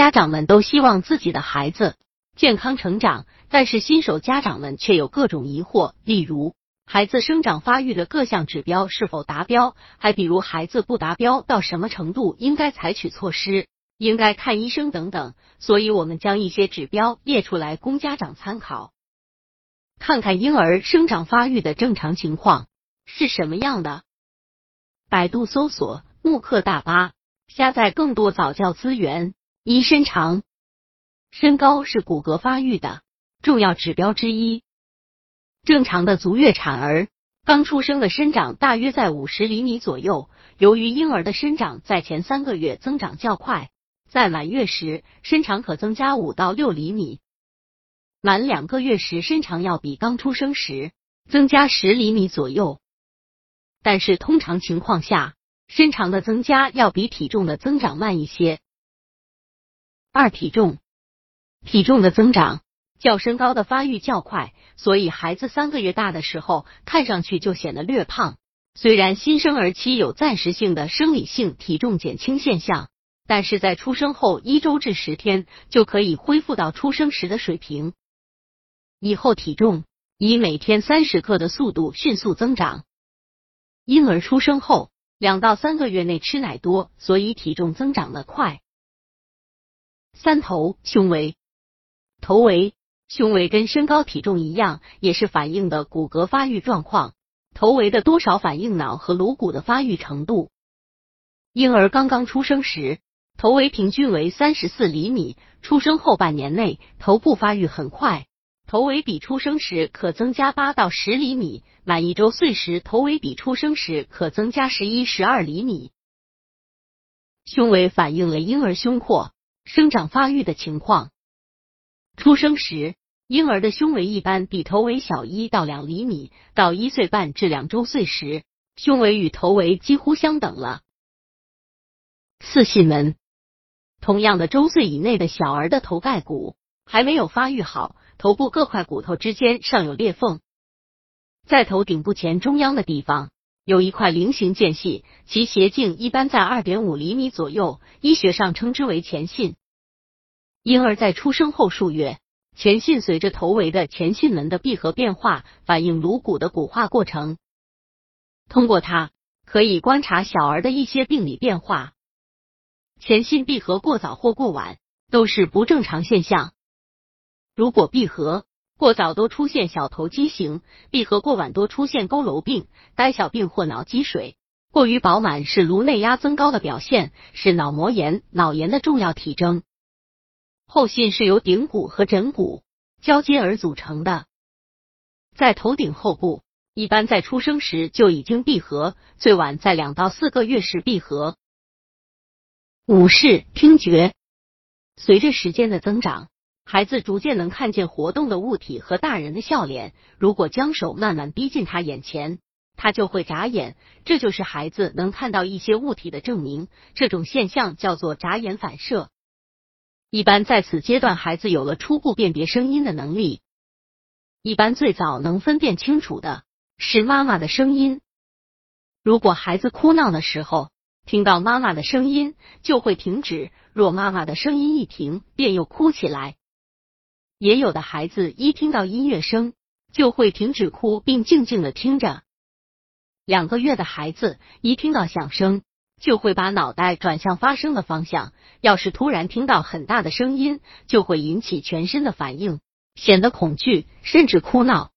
家长们都希望自己的孩子健康成长，但是新手家长们却有各种疑惑，例如孩子生长发育的各项指标是否达标，还比如孩子不达标到什么程度应该采取措施，应该看医生等等。所以，我们将一些指标列出来供家长参考，看看婴儿生长发育的正常情况是什么样的。百度搜索“慕课大巴”，下载更多早教资源。一身长，身高是骨骼发育的重要指标之一。正常的足月产儿刚出生的身长大约在五十厘米左右。由于婴儿的生长在前三个月增长较快，在满月时身长可增加五到六厘米，满两个月时身长要比刚出生时增加十厘米左右。但是通常情况下，身长的增加要比体重的增长慢一些。二、体重，体重的增长较身高的发育较快，所以孩子三个月大的时候看上去就显得略胖。虽然新生儿期有暂时性的生理性体重减轻现象，但是在出生后一周至十天就可以恢复到出生时的水平。以后体重以每天三十克的速度迅速增长。婴儿出生后两到三个月内吃奶多，所以体重增长的快。三头胸围，头围、胸围跟身高体重一样，也是反映的骨骼发育状况。头围的多少反映脑和颅骨的发育程度。婴儿刚刚出生时，头围平均为三十四厘米，出生后半年内头部发育很快。头围比出生时可增加八到十厘米，满一周岁时头围比出生时可增加十一、十二厘米。胸围反映了婴儿胸廓生长发育的情况。出生时，婴儿的胸围一般比头围小一到两厘米，到一岁半至两周岁时，胸围与头围几乎相等了。四囟门，同样的周岁以内的小儿的头盖骨还没有发育好。头部各块骨头之间尚有裂缝，在头顶部前中央的地方有一块菱形间隙，其斜径一般在二点五厘米左右，医学上称之为前囟。婴儿在出生后数月，前囟随着头围的前囟门的闭合变化，反映颅骨的骨化过程。通过它可以观察小儿的一些病理变化。前囟闭合过早或过晚都是不正常现象。如果闭合过早多出现小头畸形，闭合过晚多出现佝偻病、呆小病或脑积水。过于饱满是颅内压增高的表现，是脑膜炎、脑炎的重要体征。后囟是由顶骨和枕骨交接而组成的，在头顶后部，一般在出生时就已经闭合，最晚在两到四个月时闭合。五是听觉，随着时间的增长。孩子逐渐能看见活动的物体和大人的笑脸。如果将手慢慢逼近他眼前，他就会眨眼，这就是孩子能看到一些物体的证明。这种现象叫做眨眼反射。一般在此阶段，孩子有了初步辨别声音的能力。一般最早能分辨清楚的是妈妈的声音。如果孩子哭闹的时候听到妈妈的声音，就会停止；若妈妈的声音一停，便又哭起来。也有的孩子一听到音乐声就会停止哭，并静静的听着。两个月的孩子一听到响声就会把脑袋转向发声的方向。要是突然听到很大的声音，就会引起全身的反应，显得恐惧，甚至哭闹。